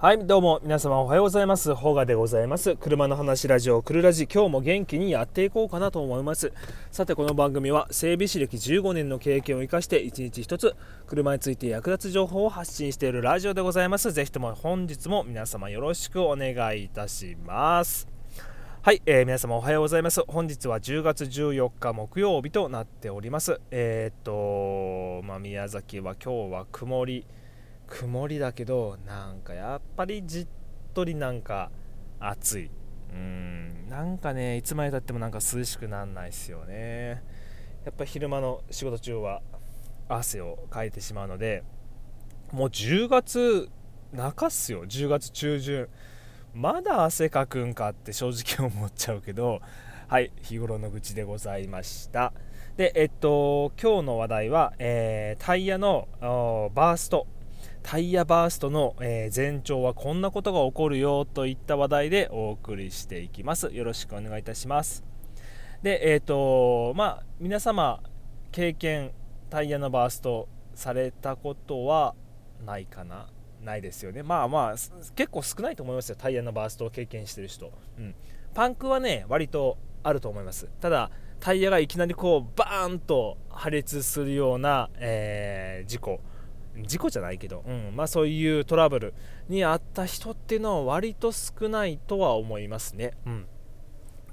はいどうも皆様おはようございます。ホガでございます。車の話ラジオクルラジ今日も元気にやっていこうかなと思います。さてこの番組は整備士歴15年の経験を生かして一日一つ車について役立つ情報を発信しているラジオでございます。ぜひとも本日も皆様よろしくお願いいたします。はい、えー、皆様おはようございます。本日は10月14日木曜日となっております。えー、っとまあ、宮崎は今日は曇り。曇りだけどなんかやっぱりじっとりなんか暑い。うんなんかねいつまでたってもなんか涼しくなんないですよね。やっぱ昼間の仕事中は汗をかいてしまうのでもう10月中っすよ。10月中旬。まだ汗かくんかって正直思っちゃうけどはい日頃の愚痴でございました。でえっと今日の話題は、えー、タイヤのバースト。タイヤバーストの、え前兆はこんなことが起こるよといった話題でお送りしていきます。よろしくお願いいたします。で、えっ、ー、と、まあ、皆様、経験、タイヤのバーストされたことはないかな？ないですよね。まあまあ、結構少ないと思いますよ。タイヤのバーストを経験してる人。うん。パンクはね、割とあると思います。ただ、タイヤがいきなりこう、バーンと破裂するような、えー、事故。事故じゃないけど、うんまあ、そういうトラブルにあった人っていうのは割と少ないとは思いますね。うん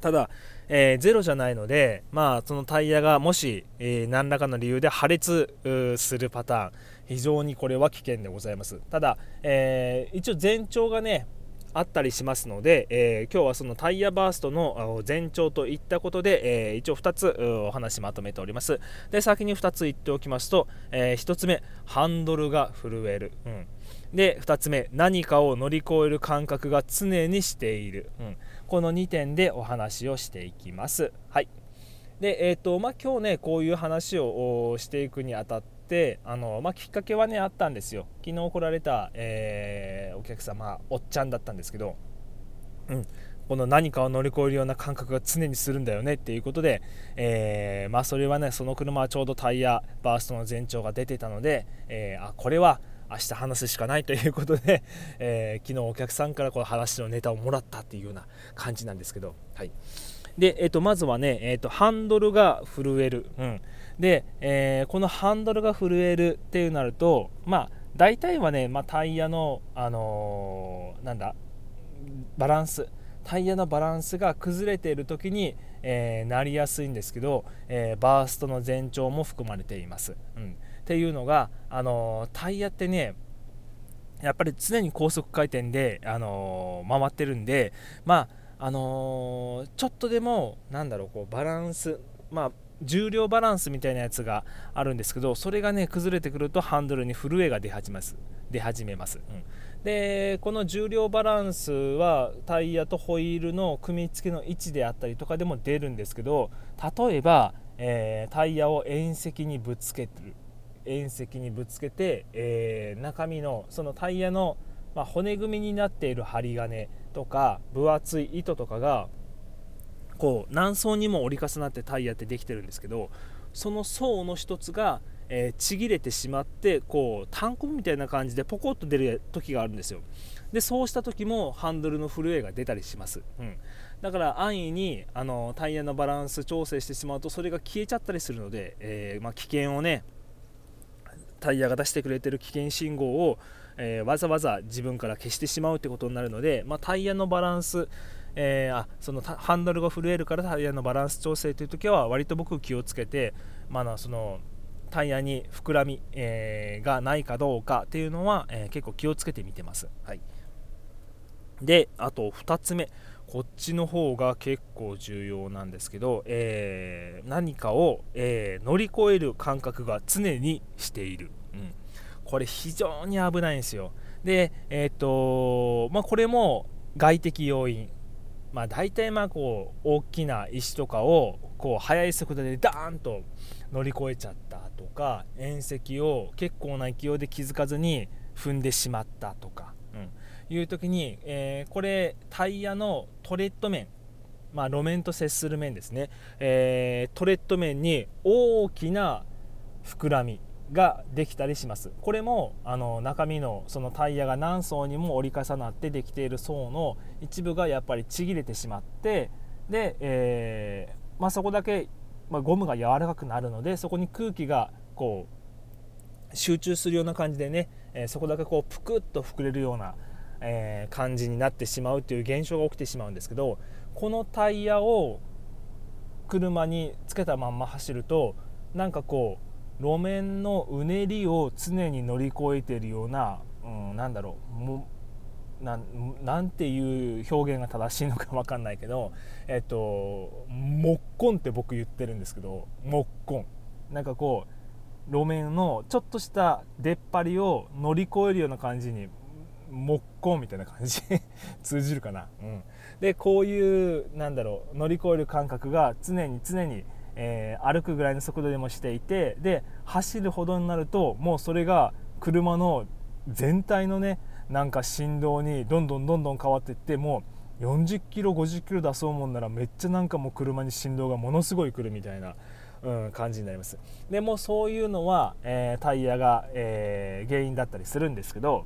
ただ、えー、ゼロじゃないので、まあ、そのタイヤがもし、えー、何らかの理由で破裂するパターン非常にこれは危険でございますただ、えー、一応前兆がねあったりしますので、えー、今日はそのタイヤバーストの前兆といったことで、えー、一応2つお話まとめております。で先に2つ言っておきますと、えー、1つ目ハンドルが震える、うん、で2つ目何かを乗り越える感覚が常にしている、うん、この2点でお話をしていきます。はい。でえーとまあ、今日ねこういう話をしていくにあたってってあの、まあ、きっかけはねあったんですよ。昨日来られた、えー、お客様おっちゃんだったんですけど、うん、この何かを乗り越えるような感覚が常にするんだよねっていうことで、えー、まあ、それはねその車はちょうどタイヤバーストの前兆が出てたので、えー、あこれは明日話すしかないということで、えー、昨日お客さんからこの話のネタをもらったっていうような感じなんですけど、はい、で、えー、とまずはね、えー、とハンドルが震える、うん、で、えー、このハンドルが震えるっていうなるとまあ大体はね、まあ、タイヤの、あのー、なんだバランス。タイヤのバランスが崩れている時に、えー、なりやすいんですけど、えー、バーストの前兆も含まれています。うん、っていうのが、あのタイヤってねやっぱり常に高速回転で、あの回ってるんでまああのちょっとでもなんだろうこうバランスまあ重量バランスみたいなやつがあるんですけどそれがね崩れてくるとハンドルに震えが出始めます。出始めます、うん、でこの重量バランスはタイヤとホイールの組み付けの位置であったりとかでも出るんですけど例えば、えー、タイヤを縁石にぶつけてる。縁石にぶつけて、えー、中身のそのタイヤの、まあ、骨組みになっている針金とか分厚い糸とかがこう何層にも折り重なってタイヤってできてるんですけどその層の一つが、えー、ちぎれてしまってこう単行みたいな感じでポコッと出る時があるんですよ。でそうした時もハンドルの震えが出たりします、うん、だから安易にあのタイヤのバランス調整してしまうとそれが消えちゃったりするので、えー、まあ、危険をねタイヤが出してくれてる危険信号を、えー、わざわざ自分から消してしまうってことになるので、まあ、タイヤのバランスえー、あそのハンドルが震えるからタイヤのバランス調整という時は割と僕気をつけて、まあ、そのタイヤに膨らみ、えー、がないかどうかっていうのは、え、結構気をつけて見てます。はい、であと2つ目。こっちの方が結構重要なんですけど、えー、何かを、え乗り越える感覚が常にしている、うん、これ非常に危ないんですよ。でえっ、とまあこれも外的要因。まあ、大体まあこう大きな石とかをこう速い速度でダーンと乗り越えちゃったとか縁石を結構な勢いで気づかずに踏んでしまったとか、うん、いう時に、えー、これタイヤのトレッド面。まあ、路面と接する面ですね、えー、トレッド面に大きな膨らみ。ができたりします。これもあの中身のそのタイヤが何層にも折り重なってできている層の一部がやっぱりちぎれてしまってで、えー、まあ、そこだけ、まあ、ゴムが柔らかくなるのでそこに空気がこう集中するような感じでね、えー、そこだけこうぷくっと膨れるような、えー、感じになってしまうという現象が起きてしまうんですけどこのタイヤを車につけたまんま走るとなんかこう路面のうねりを常に乗り越えてるような、うん、なんだろうもななんていう表現が正しいのか分かんないけど、えっと、もっこんって僕言ってるんですけどもっこん。なんかこう路面のちょっとした出っ張りを乗り越えるような感じにもっこんみたいな感じ。通じるかな、うん、でこういうなんだろう乗り越える感覚が常に常にえー、歩くぐらいの速度でもしていてで走るほどになるともうそれが車の全体のねなんか振動にどんどんどんどん変わっていってもう40キロ50キロ出そうもんならめっちゃなんかもう車に振動がものすごい来るみたいな、うん、感じになります。でもそういうのは、えー、タイヤが、えー、原因だったりするんですけど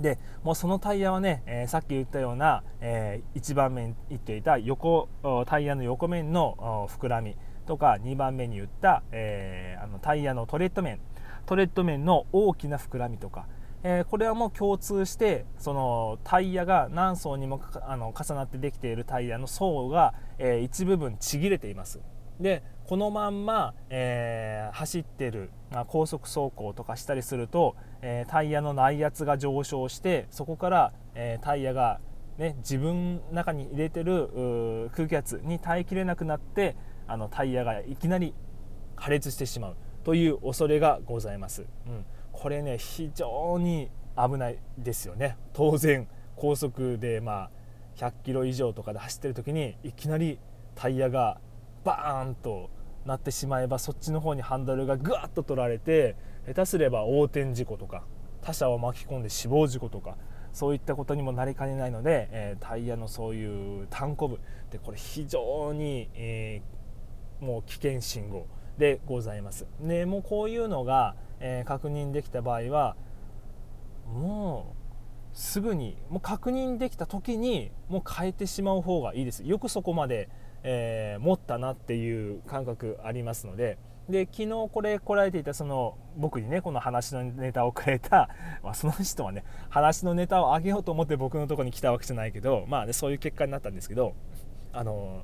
でもうそのタイヤはね、えー、さっき言ったような、えー、1番目に言っていた横タイヤの横面の膨らみとか2番目に言った、えー、あのタイヤのトレッド面。トレッド面の大きな膨らみとか、えこれはもう共通してそのタイヤが何層にもあの重なってできているタイヤの層が、え一部分ちぎれています。でこのまんま、えー、走ってる、まあ、高速走行とかしたりすると、えー、タイヤの内圧が上昇してそこから、えー、タイヤが、ね、自分の中に入れてる空気圧に耐えきれなくなってあのタイヤがいきなり破裂してしまうという恐れがございます、うん、これね非常に危ないですよね。当然高速でまあ100キロ以上とかで走ってる時にいきなりタイヤがバーンとなってしまえばそっちの方にハンドルがぐわっと取られて下手すれば横転事故とか他者を巻き込んで死亡事故とかそういったことにもなりかねないので、えー、タイヤのそういう単行部でこれ非常に、えー、もう危険信号でございます。でもうこういうのが、えー、確認できた場合はもうすぐにもう確認できた時にもう変えてしまう方がいいです。よくそこまでえー、持ったなっていう感覚ありますのでで昨日これ来られていたその僕にねこの話のネタをくれた、まあ、その人はね話のネタをあげようと思って僕のとこに来たわけじゃないけどまあねそういう結果になったんですけどあの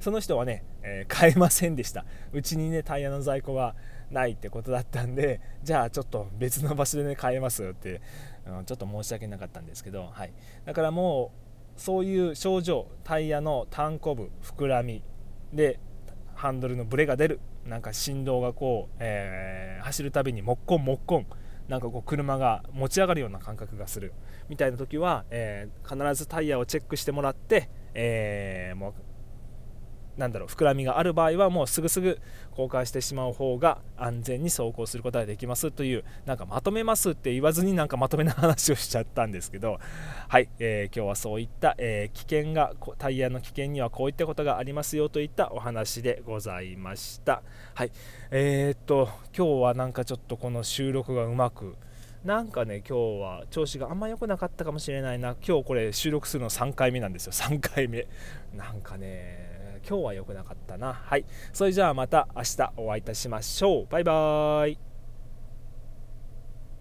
その人はね、えー、買えませんでした。うちにねタイヤの在庫がないってことだったんでじゃあちょっと別の場所でね買えますって、うん、ちょっと申し訳なかったんですけど、はい、だからもうそういう症状タイヤの単コ部膨らみでハンドルのブレが出るなんか振動がこう、えー、走るたびにもっこんもっこんなんかこう車が持ち上がるような感覚がするみたいな時は、えー、必ずタイヤをチェックしてもらって、えー、もうなんだろう膨らみがある場合はもうすぐすぐ交換してしまう方が安全に走行することができます。というなんかまとめますって言わずになんかまとめな話をしちゃったんですけど はい、えー、今日はそういった、えー、危険がタイヤの危険にはこういったことがありますよといったお話でございました。はいえー、っと今日はなんかちょっとこの収録がうまくなんかね今日は調子があんま良くなかったかもしれないな。今日これ収録するの3回目なんですよ。3回目。なんかね今日は良くなかったな。はい。それじゃあまた明日お会いいたしましょう。バイバーイ。